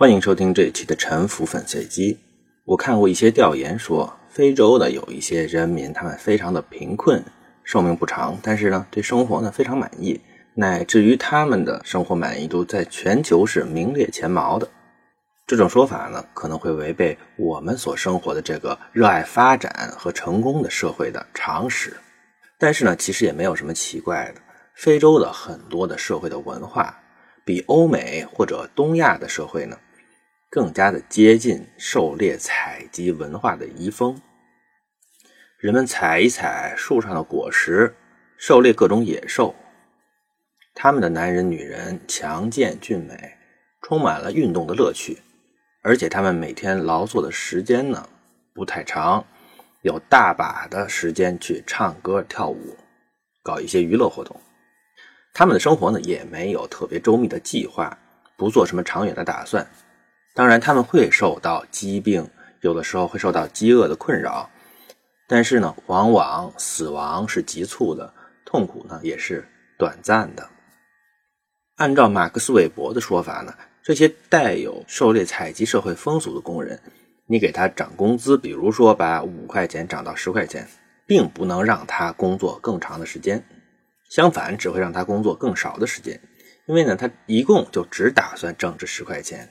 欢迎收听这一期的《沉浮粉碎机》。我看过一些调研说，非洲的有一些人民，他们非常的贫困，寿命不长，但是呢，对生活呢非常满意，乃至于他们的生活满意度在全球是名列前茅的。这种说法呢，可能会违背我们所生活的这个热爱发展和成功的社会的常识。但是呢，其实也没有什么奇怪的。非洲的很多的社会的文化，比欧美或者东亚的社会呢。更加的接近狩猎采集文化的遗风，人们采一采树上的果实，狩猎各种野兽。他们的男人、女人强健俊美，充满了运动的乐趣，而且他们每天劳作的时间呢不太长，有大把的时间去唱歌、跳舞，搞一些娱乐活动。他们的生活呢也没有特别周密的计划，不做什么长远的打算。当然，他们会受到疾病，有的时候会受到饥饿的困扰，但是呢，往往死亡是急促的，痛苦呢也是短暂的。按照马克思韦伯的说法呢，这些带有狩猎采集社会风俗的工人，你给他涨工资，比如说把五块钱涨到十块钱，并不能让他工作更长的时间，相反，只会让他工作更少的时间，因为呢，他一共就只打算挣这十块钱。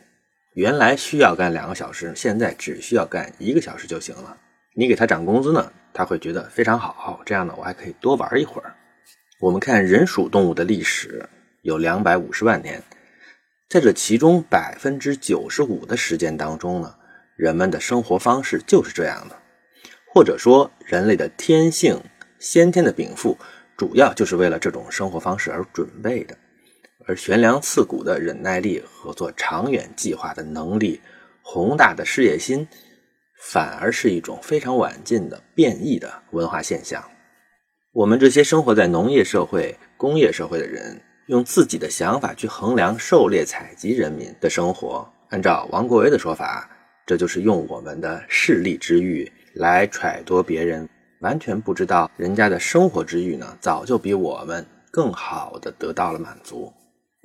原来需要干两个小时，现在只需要干一个小时就行了。你给他涨工资呢，他会觉得非常好。这样呢，我还可以多玩一会儿。我们看人属动物的历史有两百五十万年，在这其中百分之九十五的时间当中呢，人们的生活方式就是这样的，或者说人类的天性、先天的禀赋，主要就是为了这种生活方式而准备的。而悬梁刺股的忍耐力和做长远计划的能力、宏大的事业心，反而是一种非常晚近的变异的文化现象。我们这些生活在农业社会、工业社会的人，用自己的想法去衡量狩猎采集人民的生活。按照王国维的说法，这就是用我们的势力之欲来揣度别人，完全不知道人家的生活之欲呢，早就比我们更好的得到了满足。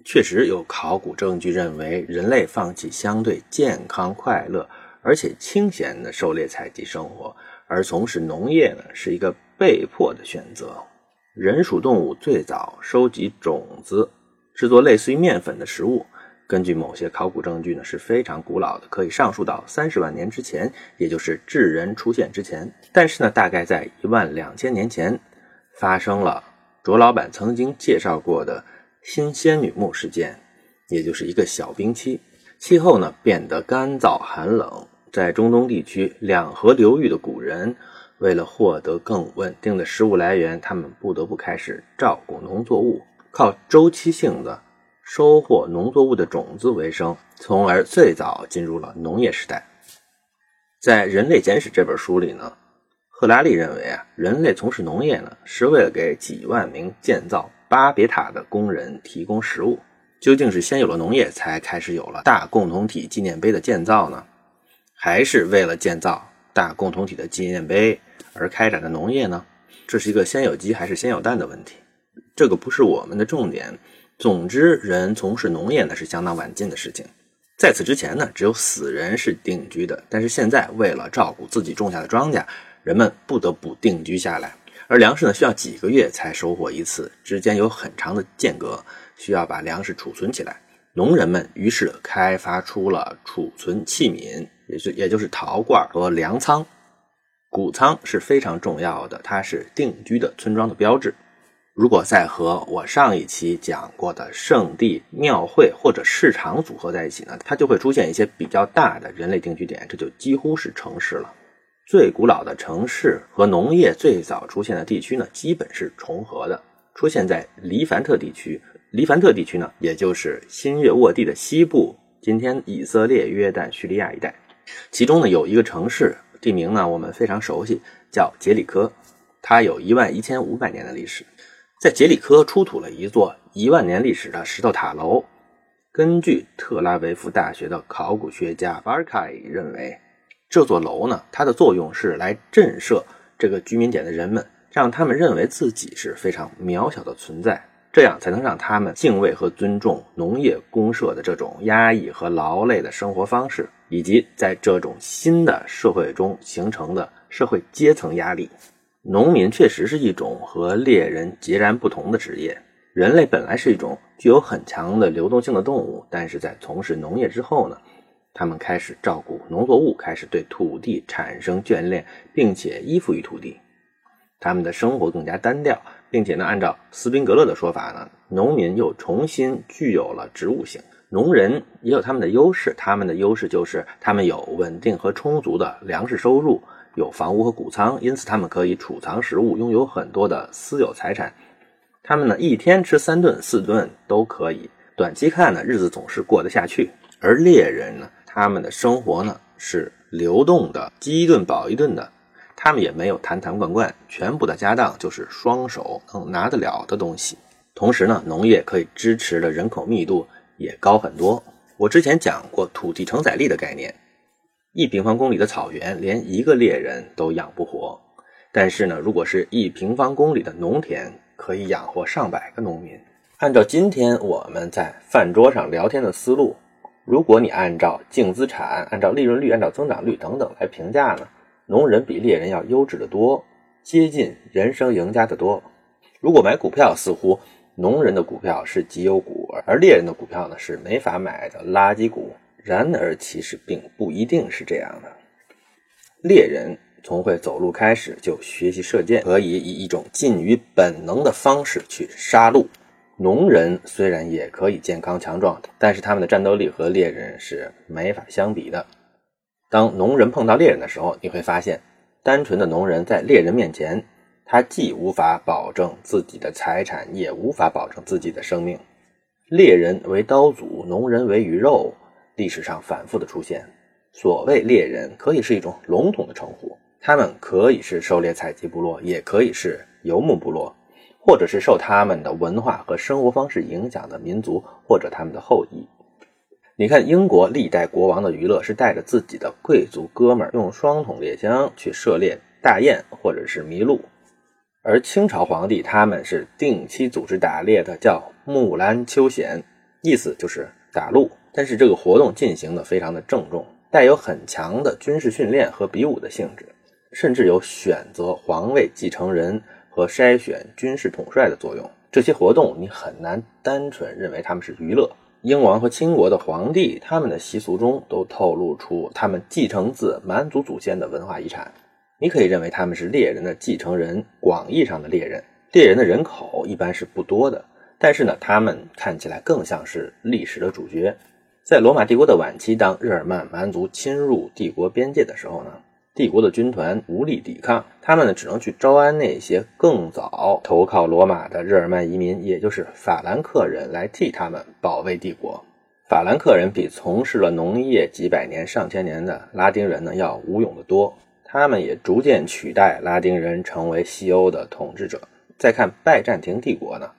确实有考古证据认为，人类放弃相对健康、快乐而且清闲的狩猎采集生活，而从事农业呢，是一个被迫的选择。人属动物最早收集种子，制作类似于面粉的食物，根据某些考古证据呢，是非常古老的，可以上溯到三十万年之前，也就是智人出现之前。但是呢，大概在一万两千年前，发生了卓老板曾经介绍过的。新仙女木事件，也就是一个小冰期，气候呢变得干燥寒冷。在中东地区两河流域的古人，为了获得更稳定的食物来源，他们不得不开始照顾农作物，靠周期性的收获农作物的种子为生，从而最早进入了农业时代。在《人类简史》这本书里呢，赫拉利认为啊，人类从事农业呢，是为了给几万名建造。巴别塔的工人提供食物，究竟是先有了农业，才开始有了大共同体纪念碑的建造呢？还是为了建造大共同体的纪念碑而开展的农业呢？这是一个先有鸡还是先有蛋的问题，这个不是我们的重点。总之，人从事农业呢是相当晚近的事情，在此之前呢，只有死人是定居的，但是现在为了照顾自己种下的庄稼，人们不得不定居下来。而粮食呢，需要几个月才收获一次，之间有很长的间隔，需要把粮食储存起来。农人们于是开发出了储存器皿，也是也就是陶罐和粮仓。谷仓是非常重要的，它是定居的村庄的标志。如果再和我上一期讲过的圣地、庙会或者市场组合在一起呢，它就会出现一些比较大的人类定居点，这就几乎是城市了。最古老的城市和农业最早出现的地区呢，基本是重合的，出现在黎凡特地区。黎凡特地区呢，也就是新月沃地的西部，今天以色列、约旦、叙利亚一带。其中呢，有一个城市地名呢，我们非常熟悉，叫杰里科，它有一万一千五百年的历史。在杰里科出土了一座一万年历史的石头塔楼。根据特拉维夫大学的考古学家巴尔凯认为。这座楼呢，它的作用是来震慑这个居民点的人们，让他们认为自己是非常渺小的存在。这样才能让他们敬畏和尊重农业公社的这种压抑和劳累的生活方式，以及在这种新的社会中形成的社会阶层压力。农民确实是一种和猎人截然不同的职业。人类本来是一种具有很强的流动性的动物，但是在从事农业之后呢，他们开始照顾农作物，开始对土地产生眷恋，并且依附于土地。他们的生活更加单调，并且呢，按照斯宾格勒的说法呢，农民又重新具有了植物性。农人也有他们的优势，他们的优势就是他们有稳定和充足的粮食收入，有房屋和谷仓，因此他们可以储藏食物，拥有很多的私有财产。他们呢，一天吃三顿、四顿都可以。短期看呢，日子总是过得下去。而猎人呢，他们的生活呢是流动的，饥一顿饱一顿的。他们也没有坛坛罐罐，全部的家当就是双手能拿得了的东西。同时呢，农业可以支持的人口密度也高很多。我之前讲过土地承载力的概念，一平方公里的草原连一个猎人都养不活。但是呢，如果是一平方公里的农田，可以养活上百个农民。按照今天我们在饭桌上聊天的思路，如果你按照净资产、按照利润率、按照增长率等等来评价呢，农人比猎人要优质的多，接近人生赢家的多。如果买股票，似乎农人的股票是绩优股，而猎人的股票呢是没法买的垃圾股。然而，其实并不一定是这样的。猎人。从会走路开始就学习射箭，可以以一种近于本能的方式去杀戮。农人虽然也可以健康强壮，但是他们的战斗力和猎人是没法相比的。当农人碰到猎人的时候，你会发现，单纯的农人在猎人面前，他既无法保证自己的财产，也无法保证自己的生命。猎人为刀俎，农人为鱼肉，历史上反复的出现。所谓猎人，可以是一种笼统的称呼。他们可以是狩猎采集部落，也可以是游牧部落，或者是受他们的文化和生活方式影响的民族，或者他们的后裔。你看，英国历代国王的娱乐是带着自己的贵族哥们儿用双筒猎枪去射猎大雁或者是麋鹿，而清朝皇帝他们是定期组织打猎的，叫木兰秋显，意思就是打鹿。但是这个活动进行的非常的郑重，带有很强的军事训练和比武的性质。甚至有选择皇位继承人和筛选军事统帅的作用。这些活动你很难单纯认为他们是娱乐。英王和清国的皇帝，他们的习俗中都透露出他们继承自蛮族祖先的文化遗产。你可以认为他们是猎人的继承人，广义上的猎人。猎人的人口一般是不多的，但是呢，他们看起来更像是历史的主角。在罗马帝国的晚期，当日耳曼蛮族侵入帝国边界的时候呢？帝国的军团无力抵抗，他们呢只能去招安那些更早投靠罗马的日耳曼移民，也就是法兰克人，来替他们保卫帝国。法兰克人比从事了农业几百年、上千年的拉丁人呢要武勇得多，他们也逐渐取代拉丁人成为西欧的统治者。再看拜占庭帝国呢，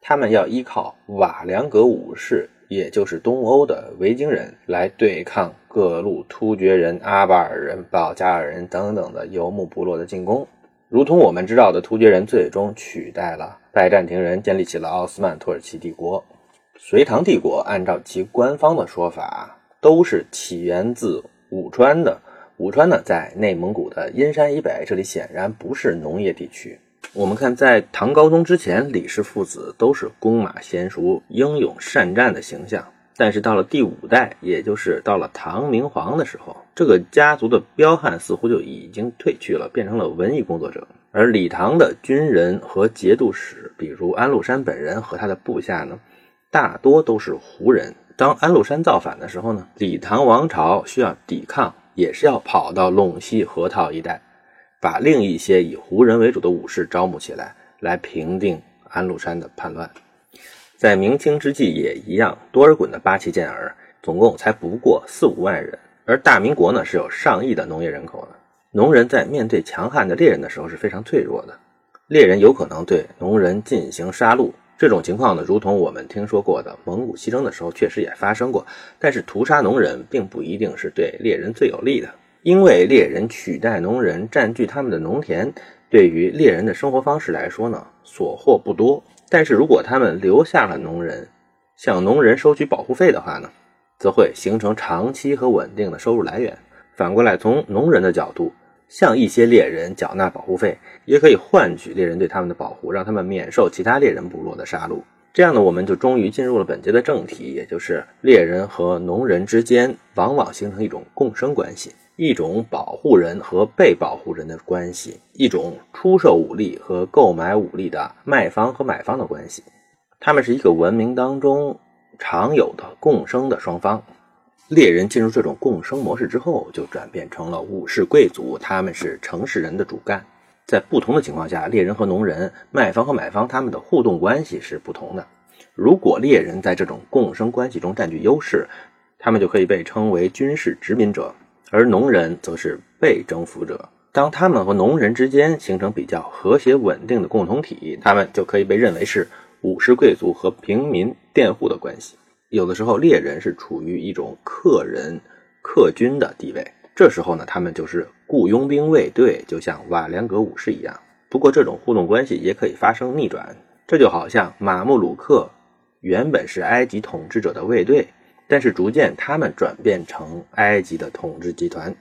他们要依靠瓦良格武士。也就是东欧的维京人来对抗各路突厥人、阿巴尔人、保加尔人等等的游牧部落的进攻，如同我们知道的，突厥人最终取代了拜占庭人，建立起了奥斯曼土耳其帝国。隋唐帝国按照其官方的说法，都是起源自武川的。武川呢，在内蒙古的阴山以北，这里显然不是农业地区。我们看，在唐高宗之前，李氏父子都是弓马娴熟、英勇善战的形象。但是到了第五代，也就是到了唐明皇的时候，这个家族的彪悍似乎就已经褪去了，变成了文艺工作者。而李唐的军人和节度使，比如安禄山本人和他的部下呢，大多都是胡人。当安禄山造反的时候呢，李唐王朝需要抵抗，也是要跑到陇西河套一带。把另一些以胡人为主的武士招募起来，来平定安禄山的叛乱。在明清之际也一样，多尔衮的八旗健儿总共才不过四五万人，而大明国呢是有上亿的农业人口的。农人在面对强悍的猎人的时候是非常脆弱的，猎人有可能对农人进行杀戮。这种情况呢，如同我们听说过的蒙古西征的时候，确实也发生过。但是屠杀农人并不一定是对猎人最有利的。因为猎人取代农人占据他们的农田，对于猎人的生活方式来说呢，所获不多。但是如果他们留下了农人，向农人收取保护费的话呢，则会形成长期和稳定的收入来源。反过来，从农人的角度，向一些猎人缴纳保护费，也可以换取猎人对他们的保护，让他们免受其他猎人部落的杀戮。这样呢，我们就终于进入了本节的正题，也就是猎人和农人之间往往形成一种共生关系，一种保护人和被保护人的关系，一种出售武力和购买武力的卖方和买方的关系。他们是一个文明当中常有的共生的双方。猎人进入这种共生模式之后，就转变成了武士贵族，他们是城市人的主干。在不同的情况下，猎人和农人、卖方和买方他们的互动关系是不同的。如果猎人在这种共生关系中占据优势，他们就可以被称为军事殖民者；而农人则是被征服者。当他们和农人之间形成比较和谐稳定的共同体，他们就可以被认为是武士贵族和平民佃户的关系。有的时候，猎人是处于一种客人、客军的地位。这时候呢，他们就是雇佣兵卫队，就像瓦良格武士一样。不过，这种互动关系也可以发生逆转。这就好像马穆鲁克原本是埃及统治者的卫队，但是逐渐他们转变成埃及的统治集团。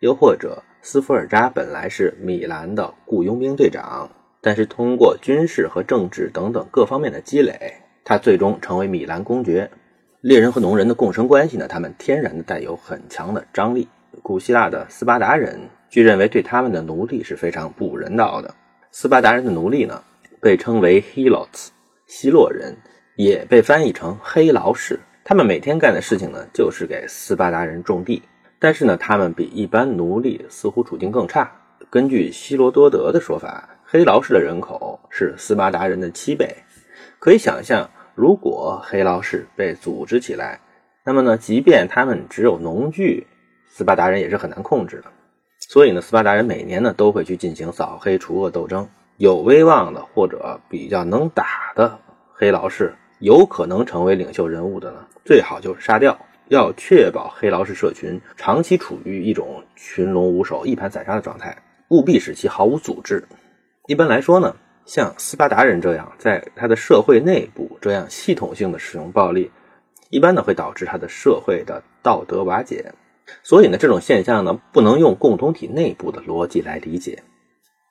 又或者，斯福尔扎本来是米兰的雇佣兵队长，但是通过军事和政治等等各方面的积累，他最终成为米兰公爵。猎人和农人的共生关系呢，他们天然的带有很强的张力。古希腊的斯巴达人据认为对他们的奴隶是非常不人道的。斯巴达人的奴隶呢，被称为 helots，希洛人，也被翻译成黑劳士。他们每天干的事情呢，就是给斯巴达人种地。但是呢，他们比一般奴隶似乎处境更差。根据希罗多德的说法，黑劳士的人口是斯巴达人的七倍。可以想象，如果黑劳士被组织起来，那么呢，即便他们只有农具。斯巴达人也是很难控制的，所以呢，斯巴达人每年呢都会去进行扫黑除恶斗争。有威望的或者比较能打的黑劳士，有可能成为领袖人物的呢，最好就是杀掉。要确保黑劳士社群长期处于一种群龙无首、一盘散沙的状态，务必使其毫无组织。一般来说呢，像斯巴达人这样在他的社会内部这样系统性的使用暴力，一般呢会导致他的社会的道德瓦解。所以呢，这种现象呢，不能用共同体内部的逻辑来理解。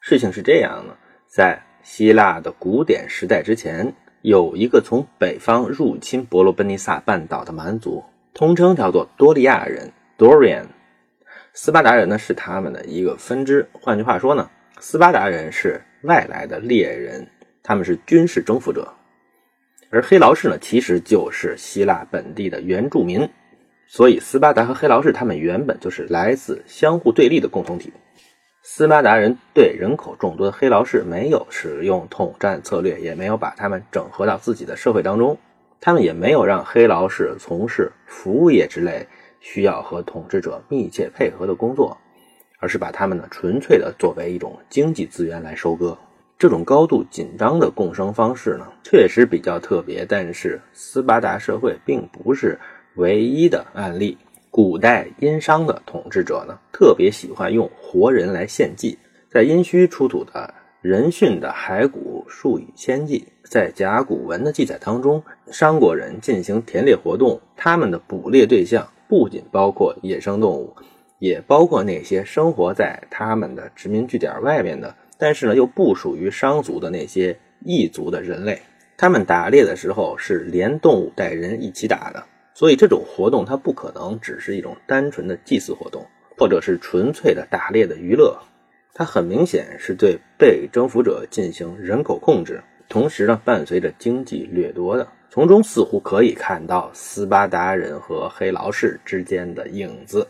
事情是这样的，在希腊的古典时代之前，有一个从北方入侵伯罗奔尼撒半岛的蛮族，通称叫做多利亚人 （Dorian）。斯巴达人呢是他们的一个分支。换句话说呢，斯巴达人是外来的猎人，他们是军事征服者，而黑劳士呢，其实就是希腊本地的原住民。所以，斯巴达和黑劳士他们原本就是来自相互对立的共同体。斯巴达人对人口众多的黑劳士没有使用统战策略，也没有把他们整合到自己的社会当中。他们也没有让黑劳士从事服务业之类需要和统治者密切配合的工作，而是把他们呢纯粹的作为一种经济资源来收割。这种高度紧张的共生方式呢，确实比较特别。但是，斯巴达社会并不是。唯一的案例，古代殷商的统治者呢，特别喜欢用活人来献祭。在殷墟出土的人殉的骸骨数以千计，在甲骨文的记载当中，商国人进行田猎活动，他们的捕猎对象不仅包括野生动物，也包括那些生活在他们的殖民据点外面的，但是呢又不属于商族的那些异族的人类。他们打猎的时候是连动物带人一起打的。所以这种活动它不可能只是一种单纯的祭祀活动，或者是纯粹的打猎的娱乐，它很明显是对被征服者进行人口控制，同时呢伴随着经济掠夺的。从中似乎可以看到斯巴达人和黑劳士之间的影子。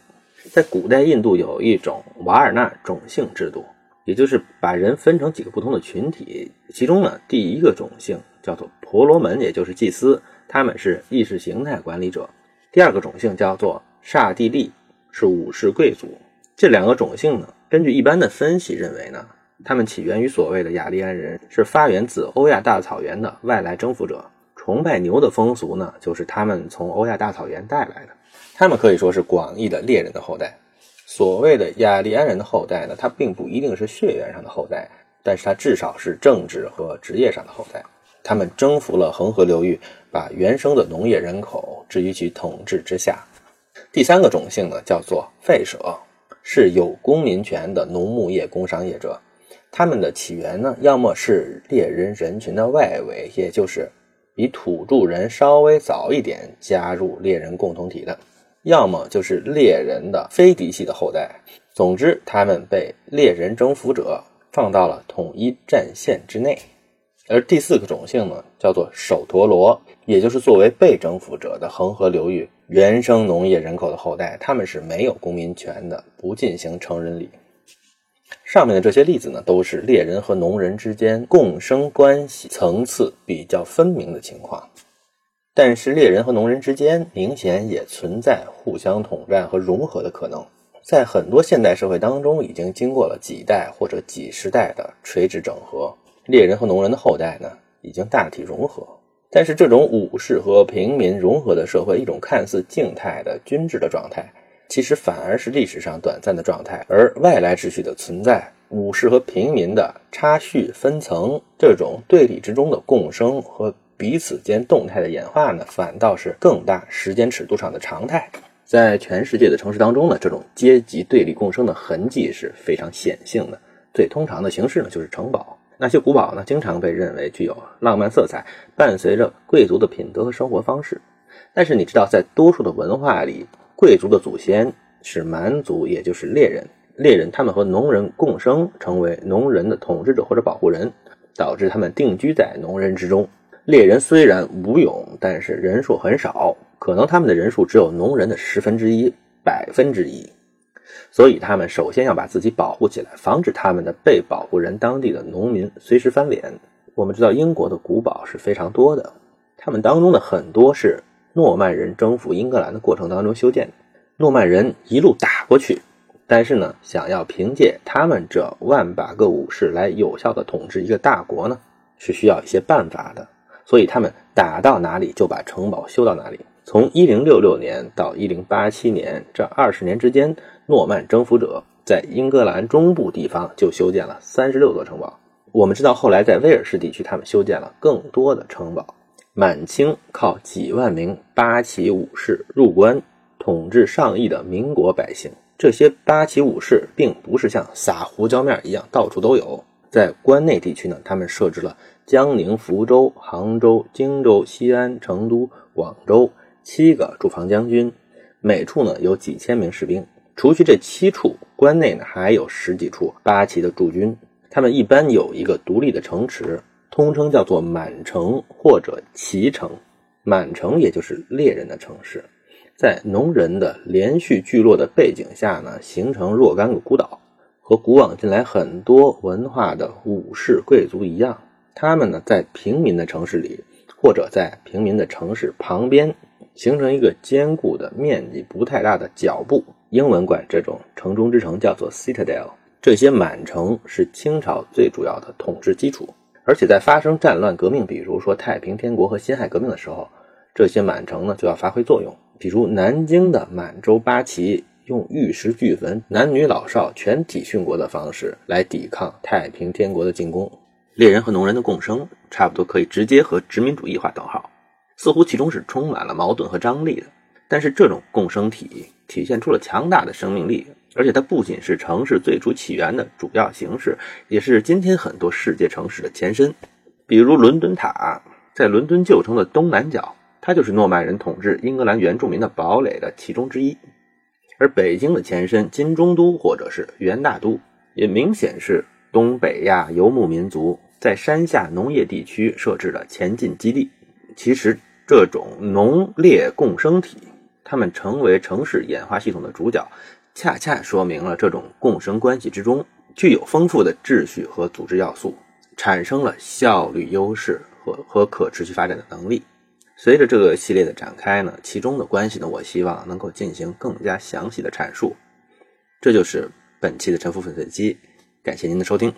在古代印度有一种瓦尔纳种姓制度，也就是把人分成几个不同的群体，其中呢第一个种姓叫做婆罗门，也就是祭司。他们是意识形态管理者。第二个种姓叫做刹帝利，是武士贵族。这两个种姓呢，根据一般的分析认为呢，他们起源于所谓的雅利安人，是发源自欧亚大草原的外来征服者。崇拜牛的风俗呢，就是他们从欧亚大草原带来的。他们可以说是广义的猎人的后代。所谓的雅利安人的后代呢，他并不一定是血缘上的后代，但是他至少是政治和职业上的后代。他们征服了恒河流域，把原生的农业人口置于其统治之下。第三个种姓呢，叫做吠舍，是有公民权的农牧业工商业者。他们的起源呢，要么是猎人人群的外围，也就是比土著人稍微早一点加入猎人共同体的；要么就是猎人的非嫡系的后代。总之，他们被猎人征服者放到了统一战线之内。而第四个种姓呢，叫做首陀罗，也就是作为被征服者的恒河流域原生农业人口的后代。他们是没有公民权的，不进行成人礼。上面的这些例子呢，都是猎人和农人之间共生关系层次比较分明的情况。但是，猎人和农人之间明显也存在互相统战和融合的可能。在很多现代社会当中，已经经过了几代或者几十代的垂直整合。猎人和农人的后代呢，已经大体融合，但是这种武士和平民融合的社会，一种看似静态的均质的状态，其实反而是历史上短暂的状态。而外来秩序的存在，武士和平民的差序分层，这种对立之中的共生和彼此间动态的演化呢，反倒是更大时间尺度上的常态。在全世界的城市当中呢，这种阶级对立共生的痕迹是非常显性的。最通常的形式呢，就是城堡。那些古堡呢，经常被认为具有浪漫色彩，伴随着贵族的品德和生活方式。但是你知道，在多数的文化里，贵族的祖先是蛮族，也就是猎人。猎人他们和农人共生，成为农人的统治者或者保护人，导致他们定居在农人之中。猎人虽然无勇，但是人数很少，可能他们的人数只有农人的十分之一、百分之一。所以，他们首先要把自己保护起来，防止他们的被保护人当地的农民随时翻脸。我们知道，英国的古堡是非常多的，他们当中的很多是诺曼人征服英格兰的过程当中修建的。诺曼人一路打过去，但是呢，想要凭借他们这万把个武士来有效的统治一个大国呢，是需要一些办法的。所以，他们打到哪里就把城堡修到哪里。从一零六六年到一零八七年这二十年之间。诺曼征服者在英格兰中部地方就修建了三十六座城堡。我们知道，后来在威尔士地区，他们修建了更多的城堡。满清靠几万名八旗武士入关，统治上亿的民国百姓。这些八旗武士并不是像撒胡椒面一样到处都有。在关内地区呢，他们设置了江宁、福州、杭州、荆州、西安、成都、广州七个驻防将军，每处呢有几千名士兵。除去这七处关内呢，还有十几处八旗的驻军，他们一般有一个独立的城池，通称叫做满城或者旗城。满城也就是猎人的城市，在农人的连续聚落的背景下呢，形成若干个孤岛。和古往今来很多文化的武士贵族一样，他们呢在平民的城市里，或者在平民的城市旁边，形成一个坚固的、面积不太大的脚部。英文管这种城中之城叫做 citadel。这些满城是清朝最主要的统治基础，而且在发生战乱革命，比如说太平天国和辛亥革命的时候，这些满城呢就要发挥作用。比如南京的满洲八旗用玉石俱焚，男女老少全体殉国的方式来抵抗太平天国的进攻。猎人和农人的共生，差不多可以直接和殖民主义划等号，似乎其中是充满了矛盾和张力的。但是这种共生体体现出了强大的生命力，而且它不仅是城市最初起源的主要形式，也是今天很多世界城市的前身。比如伦敦塔，在伦敦旧城的东南角，它就是诺曼人统治英格兰原住民的堡垒的其中之一。而北京的前身金中都或者是元大都，也明显是东北亚游牧民族在山下农业地区设置的前进基地。其实这种农猎共生体。它们成为城市演化系统的主角，恰恰说明了这种共生关系之中具有丰富的秩序和组织要素，产生了效率优势和和可持续发展的能力。随着这个系列的展开呢，其中的关系呢，我希望能够进行更加详细的阐述。这就是本期的沉浮粉碎机，感谢您的收听。